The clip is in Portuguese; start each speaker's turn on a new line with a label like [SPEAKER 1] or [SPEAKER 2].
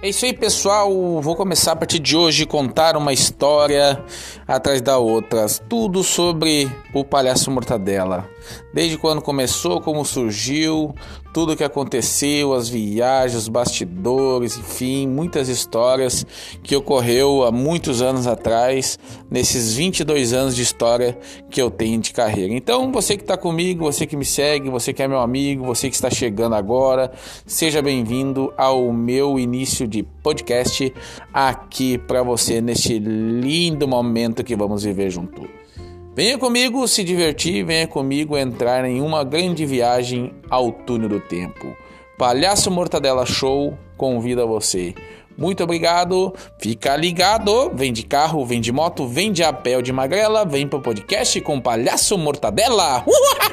[SPEAKER 1] É isso aí, pessoal. Vou começar a partir de hoje contar uma história atrás da outra, tudo sobre o palhaço Mortadela. Desde quando começou, como surgiu, tudo o que aconteceu, as viagens, os bastidores, enfim, muitas histórias que ocorreu há muitos anos atrás, nesses 22 anos de história que eu tenho de carreira. Então, você que está comigo, você que me segue, você que é meu amigo, você que está chegando agora, seja bem-vindo ao meu início de podcast aqui para você neste lindo momento que vamos viver junto. Venha comigo se divertir, venha comigo entrar em uma grande viagem ao túnel do tempo. Palhaço Mortadela Show convida você. Muito obrigado, fica ligado, vem de carro, vem de moto, vem de apel de magrela, vem pro podcast com Palhaço Mortadela. Uhul!